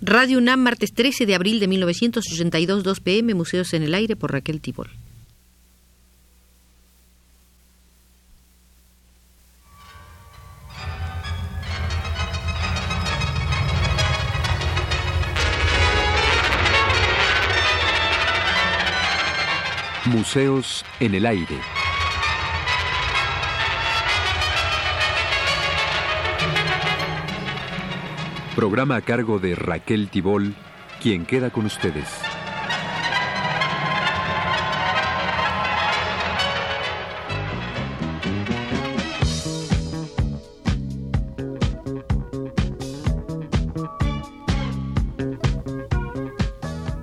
Radio UNAM, martes 13 de abril de 1982, 2 pm, Museos en el Aire por Raquel Tibol. Museos en el Aire. Programa a cargo de Raquel Tibol, quien queda con ustedes.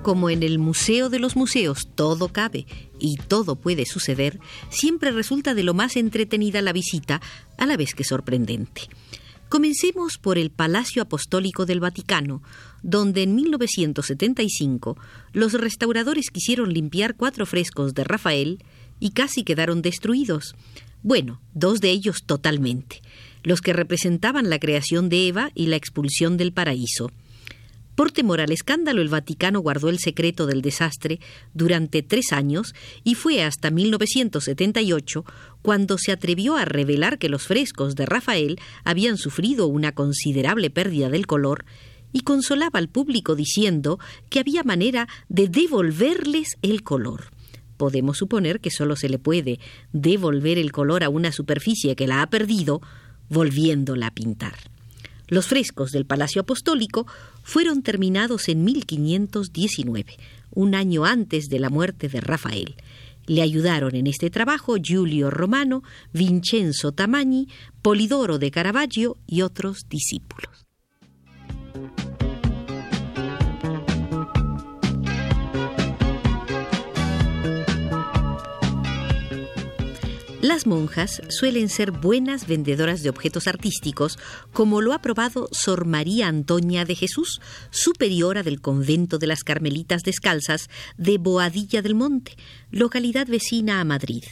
Como en el Museo de los Museos todo cabe y todo puede suceder, siempre resulta de lo más entretenida la visita, a la vez que sorprendente. Comencemos por el Palacio Apostólico del Vaticano, donde en 1975 los restauradores quisieron limpiar cuatro frescos de Rafael y casi quedaron destruidos. Bueno, dos de ellos totalmente, los que representaban la creación de Eva y la expulsión del paraíso. Por temor al escándalo, el Vaticano guardó el secreto del desastre durante tres años y fue hasta 1978 cuando se atrevió a revelar que los frescos de Rafael habían sufrido una considerable pérdida del color y consolaba al público diciendo que había manera de devolverles el color. Podemos suponer que solo se le puede devolver el color a una superficie que la ha perdido volviéndola a pintar. Los frescos del Palacio Apostólico fueron terminados en 1519, un año antes de la muerte de Rafael. Le ayudaron en este trabajo Giulio Romano, Vincenzo Tamagni, Polidoro de Caravaggio y otros discípulos. Monjas suelen ser buenas vendedoras de objetos artísticos, como lo ha probado Sor María Antonia de Jesús, superiora del convento de las Carmelitas Descalzas de Boadilla del Monte, localidad vecina a Madrid.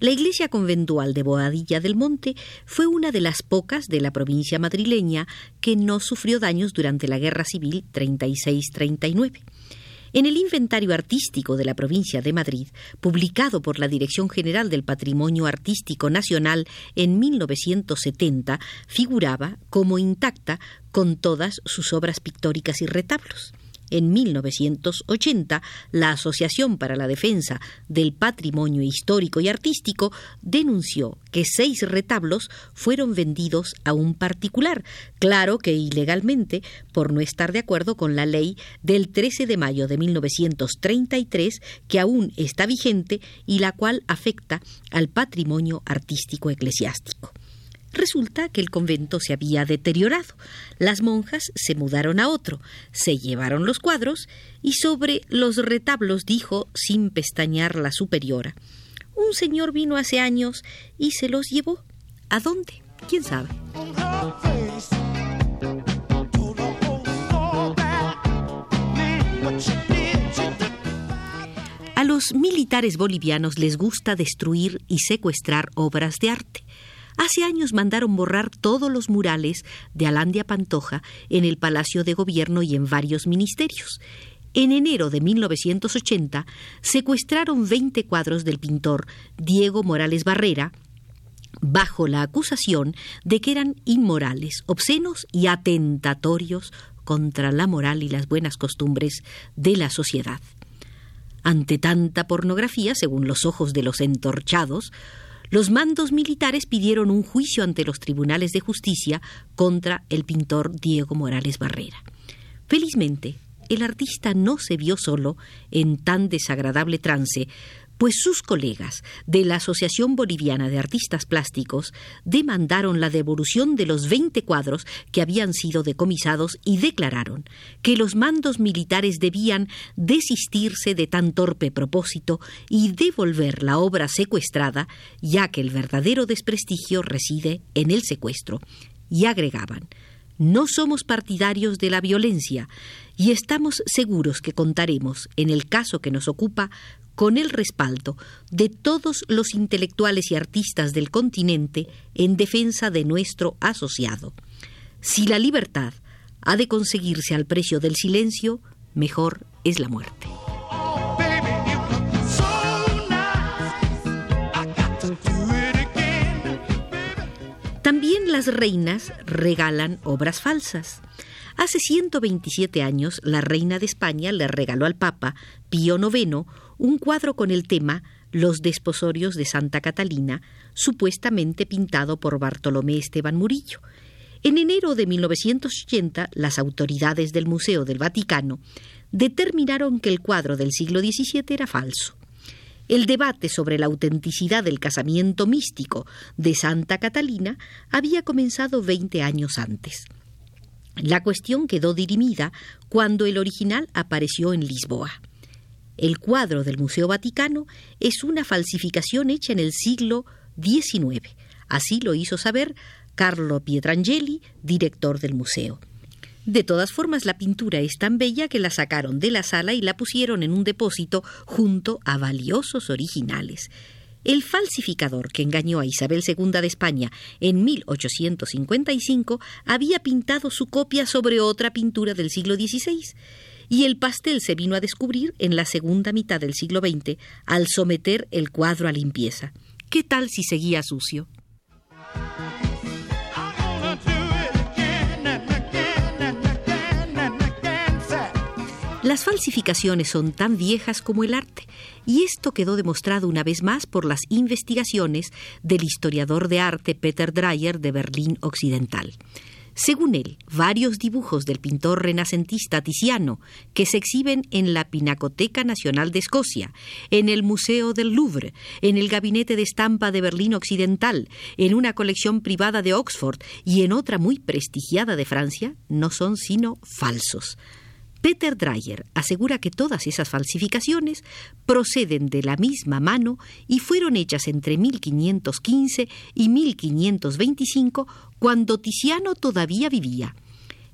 La iglesia conventual de Boadilla del Monte fue una de las pocas de la provincia madrileña que no sufrió daños durante la Guerra Civil 36-39. En el Inventario Artístico de la provincia de Madrid, publicado por la Dirección General del Patrimonio Artístico Nacional en 1970, figuraba como intacta con todas sus obras pictóricas y retablos. En 1980, la Asociación para la Defensa del Patrimonio Histórico y Artístico denunció que seis retablos fueron vendidos a un particular, claro que ilegalmente, por no estar de acuerdo con la ley del 13 de mayo de 1933, que aún está vigente y la cual afecta al patrimonio artístico eclesiástico. Resulta que el convento se había deteriorado. Las monjas se mudaron a otro, se llevaron los cuadros y sobre los retablos dijo sin pestañear la superiora. Un señor vino hace años y se los llevó. ¿A dónde? ¿Quién sabe? A los militares bolivianos les gusta destruir y secuestrar obras de arte. Hace años mandaron borrar todos los murales de Alandia Pantoja en el Palacio de Gobierno y en varios ministerios. En enero de 1980 secuestraron 20 cuadros del pintor Diego Morales Barrera bajo la acusación de que eran inmorales, obscenos y atentatorios contra la moral y las buenas costumbres de la sociedad. Ante tanta pornografía, según los ojos de los entorchados, los mandos militares pidieron un juicio ante los tribunales de justicia contra el pintor Diego Morales Barrera. Felizmente, el artista no se vio solo en tan desagradable trance, pues sus colegas de la Asociación Boliviana de Artistas Plásticos demandaron la devolución de los 20 cuadros que habían sido decomisados y declararon que los mandos militares debían desistirse de tan torpe propósito y devolver la obra secuestrada, ya que el verdadero desprestigio reside en el secuestro. Y agregaban no somos partidarios de la violencia y estamos seguros que contaremos, en el caso que nos ocupa, con el respaldo de todos los intelectuales y artistas del continente en defensa de nuestro asociado. Si la libertad ha de conseguirse al precio del silencio, mejor es la muerte. También las reinas regalan obras falsas. Hace 127 años, la reina de España le regaló al Papa Pío IX un cuadro con el tema Los desposorios de Santa Catalina, supuestamente pintado por Bartolomé Esteban Murillo. En enero de 1980, las autoridades del Museo del Vaticano determinaron que el cuadro del siglo XVII era falso. El debate sobre la autenticidad del casamiento místico de Santa Catalina había comenzado 20 años antes. La cuestión quedó dirimida cuando el original apareció en Lisboa. El cuadro del Museo Vaticano es una falsificación hecha en el siglo XIX. Así lo hizo saber Carlo Pietrangeli, director del museo. De todas formas, la pintura es tan bella que la sacaron de la sala y la pusieron en un depósito junto a valiosos originales. El falsificador que engañó a Isabel II de España en 1855 había pintado su copia sobre otra pintura del siglo XVI, y el pastel se vino a descubrir en la segunda mitad del siglo XX al someter el cuadro a limpieza. ¿Qué tal si seguía sucio? Las falsificaciones son tan viejas como el arte, y esto quedó demostrado una vez más por las investigaciones del historiador de arte Peter Dreyer de Berlín Occidental. Según él, varios dibujos del pintor renacentista Tiziano, que se exhiben en la Pinacoteca Nacional de Escocia, en el Museo del Louvre, en el Gabinete de Estampa de Berlín Occidental, en una colección privada de Oxford y en otra muy prestigiada de Francia, no son sino falsos. Peter Dreyer asegura que todas esas falsificaciones proceden de la misma mano y fueron hechas entre 1515 y 1525 cuando Tiziano todavía vivía.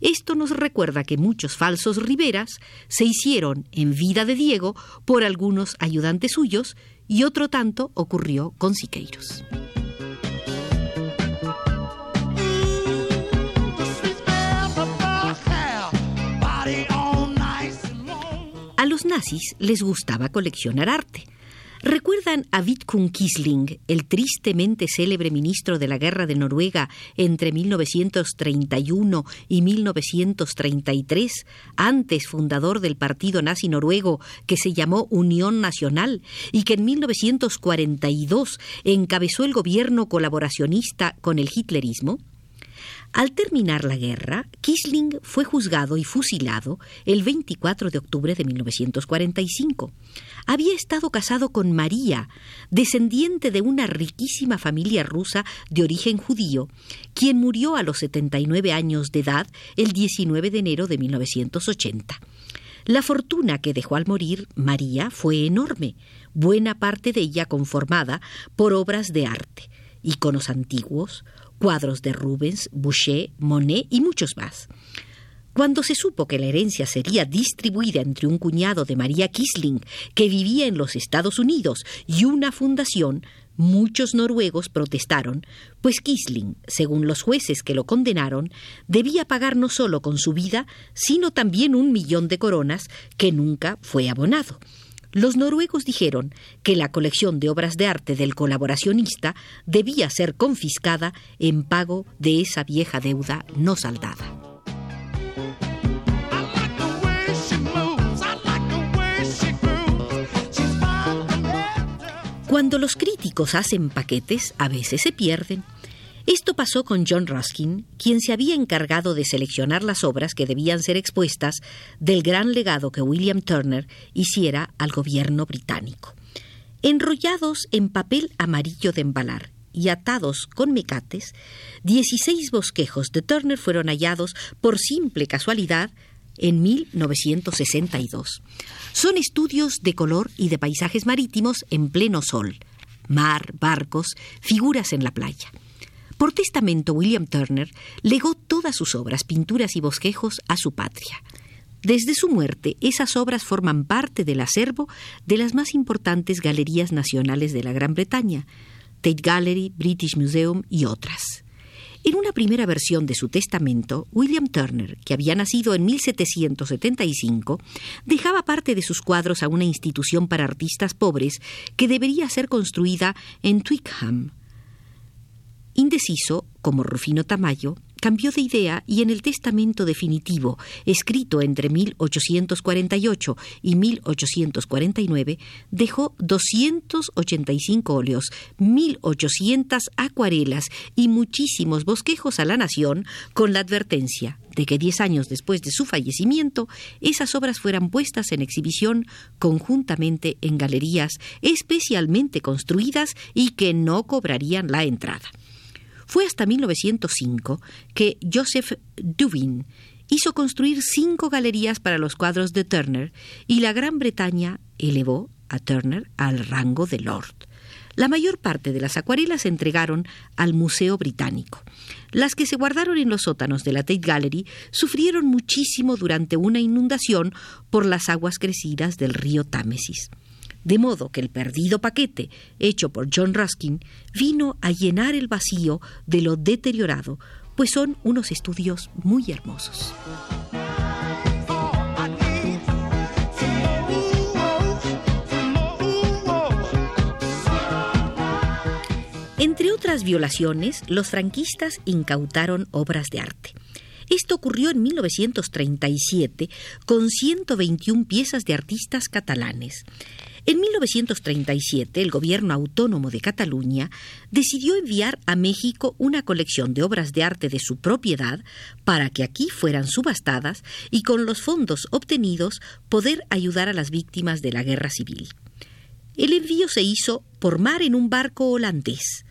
Esto nos recuerda que muchos falsos riberas se hicieron en vida de Diego por algunos ayudantes suyos y otro tanto ocurrió con Siqueiros. Nazis les gustaba coleccionar arte. ¿Recuerdan a Vidkun Quisling, el tristemente célebre ministro de la Guerra de Noruega entre 1931 y 1933, antes fundador del partido nazi noruego que se llamó Unión Nacional y que en 1942 encabezó el gobierno colaboracionista con el hitlerismo? Al terminar la guerra, Kisling fue juzgado y fusilado el 24 de octubre de 1945. Había estado casado con María, descendiente de una riquísima familia rusa de origen judío, quien murió a los 79 años de edad el 19 de enero de 1980. La fortuna que dejó al morir María fue enorme, buena parte de ella conformada por obras de arte, iconos antiguos, cuadros de Rubens, Boucher, Monet y muchos más. Cuando se supo que la herencia sería distribuida entre un cuñado de María Kisling, que vivía en los Estados Unidos, y una fundación, muchos noruegos protestaron, pues Kisling, según los jueces que lo condenaron, debía pagar no solo con su vida, sino también un millón de coronas que nunca fue abonado. Los noruegos dijeron que la colección de obras de arte del colaboracionista debía ser confiscada en pago de esa vieja deuda no saldada. Cuando los críticos hacen paquetes, a veces se pierden. Esto pasó con John Ruskin, quien se había encargado de seleccionar las obras que debían ser expuestas del gran legado que William Turner hiciera al gobierno británico. Enrollados en papel amarillo de embalar y atados con mecates, 16 bosquejos de Turner fueron hallados por simple casualidad en 1962. Son estudios de color y de paisajes marítimos en pleno sol, mar, barcos, figuras en la playa. Por testamento, William Turner legó todas sus obras, pinturas y bosquejos a su patria. Desde su muerte, esas obras forman parte del acervo de las más importantes galerías nacionales de la Gran Bretaña, Tate Gallery, British Museum y otras. En una primera versión de su testamento, William Turner, que había nacido en 1775, dejaba parte de sus cuadros a una institución para artistas pobres que debería ser construida en Twickenham. Indeciso, como Rufino Tamayo, cambió de idea y en el testamento definitivo, escrito entre 1848 y 1849, dejó 285 óleos, 1800 acuarelas y muchísimos bosquejos a la nación con la advertencia de que diez años después de su fallecimiento esas obras fueran puestas en exhibición conjuntamente en galerías especialmente construidas y que no cobrarían la entrada. Fue hasta 1905 que Joseph Dubin hizo construir cinco galerías para los cuadros de Turner y la Gran Bretaña elevó a Turner al rango de Lord. La mayor parte de las acuarelas se entregaron al Museo Británico. Las que se guardaron en los sótanos de la Tate Gallery sufrieron muchísimo durante una inundación por las aguas crecidas del río Támesis de modo que el perdido paquete, hecho por John Ruskin, vino a llenar el vacío de lo deteriorado, pues son unos estudios muy hermosos. Entre otras violaciones, los franquistas incautaron obras de arte. Esto ocurrió en 1937 con 121 piezas de artistas catalanes. En 1937, el gobierno autónomo de Cataluña decidió enviar a México una colección de obras de arte de su propiedad para que aquí fueran subastadas y con los fondos obtenidos poder ayudar a las víctimas de la guerra civil. El envío se hizo por mar en un barco holandés.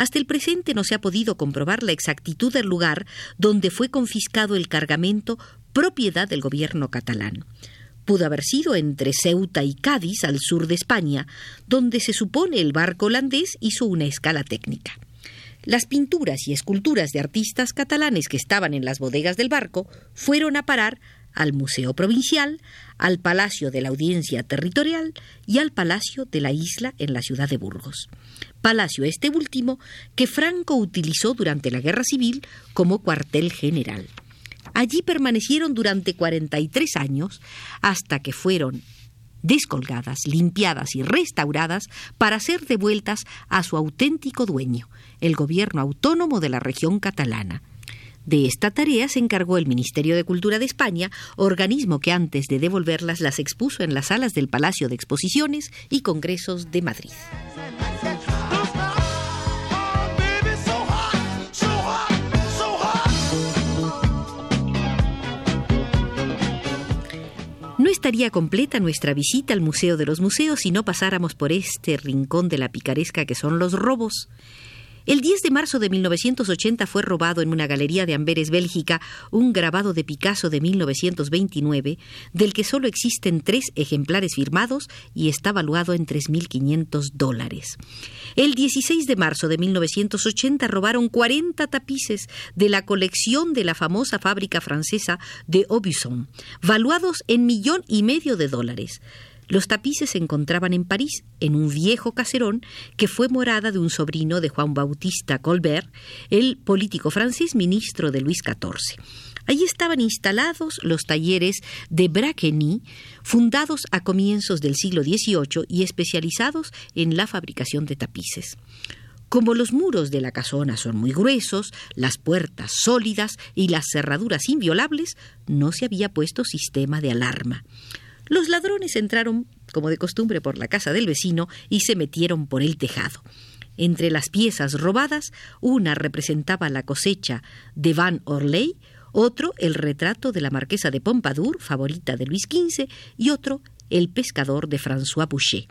Hasta el presente no se ha podido comprobar la exactitud del lugar donde fue confiscado el cargamento propiedad del gobierno catalán pudo haber sido entre Ceuta y Cádiz, al sur de España, donde se supone el barco holandés hizo una escala técnica. Las pinturas y esculturas de artistas catalanes que estaban en las bodegas del barco fueron a parar al Museo Provincial, al Palacio de la Audiencia Territorial y al Palacio de la Isla en la ciudad de Burgos. Palacio este último que Franco utilizó durante la Guerra Civil como cuartel general. Allí permanecieron durante 43 años hasta que fueron descolgadas, limpiadas y restauradas para ser devueltas a su auténtico dueño, el gobierno autónomo de la región catalana. De esta tarea se encargó el Ministerio de Cultura de España, organismo que antes de devolverlas las expuso en las salas del Palacio de Exposiciones y Congresos de Madrid. Estaría completa nuestra visita al Museo de los Museos si no pasáramos por este rincón de la picaresca que son los robos. El 10 de marzo de 1980 fue robado en una galería de Amberes, Bélgica, un grabado de Picasso de 1929, del que solo existen tres ejemplares firmados y está valuado en 3.500 dólares. El 16 de marzo de 1980 robaron 40 tapices de la colección de la famosa fábrica francesa de Aubusson, valuados en millón y medio de dólares. Los tapices se encontraban en París, en un viejo caserón que fue morada de un sobrino de Juan Bautista Colbert, el político francés ministro de Luis XIV. Allí estaban instalados los talleres de Braqueny, fundados a comienzos del siglo XVIII y especializados en la fabricación de tapices. Como los muros de la casona son muy gruesos, las puertas sólidas y las cerraduras inviolables, no se había puesto sistema de alarma. Los ladrones entraron, como de costumbre, por la casa del vecino y se metieron por el tejado. Entre las piezas robadas, una representaba la cosecha de Van Orley, otro el retrato de la marquesa de Pompadour, favorita de Luis XV, y otro el pescador de François Boucher.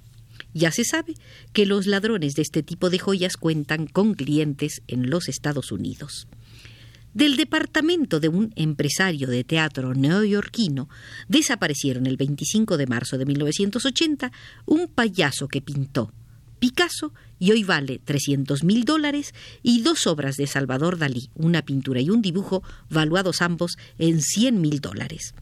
Ya se sabe que los ladrones de este tipo de joyas cuentan con clientes en los Estados Unidos. Del departamento de un empresario de teatro neoyorquino desaparecieron el 25 de marzo de 1980 un payaso que pintó Picasso y hoy vale 300 mil dólares y dos obras de Salvador Dalí, una pintura y un dibujo, valuados ambos en 100 mil dólares.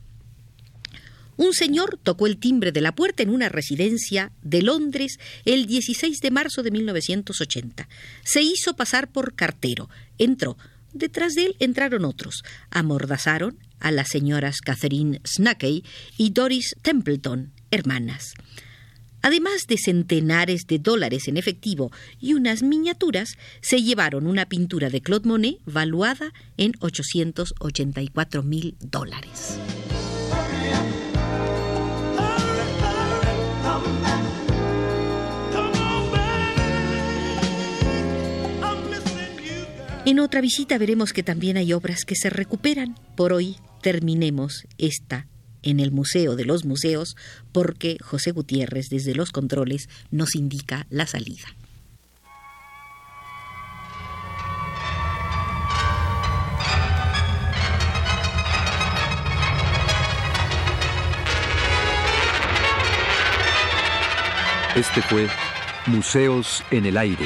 Un señor tocó el timbre de la puerta en una residencia de Londres el 16 de marzo de 1980. Se hizo pasar por cartero. Entró, Detrás de él entraron otros. Amordazaron a las señoras Catherine Snackey y Doris Templeton, hermanas. Además de centenares de dólares en efectivo y unas miniaturas, se llevaron una pintura de Claude Monet valuada en 884 mil dólares. En otra visita veremos que también hay obras que se recuperan. Por hoy terminemos esta en el Museo de los Museos porque José Gutiérrez desde los controles nos indica la salida. Este fue Museos en el Aire.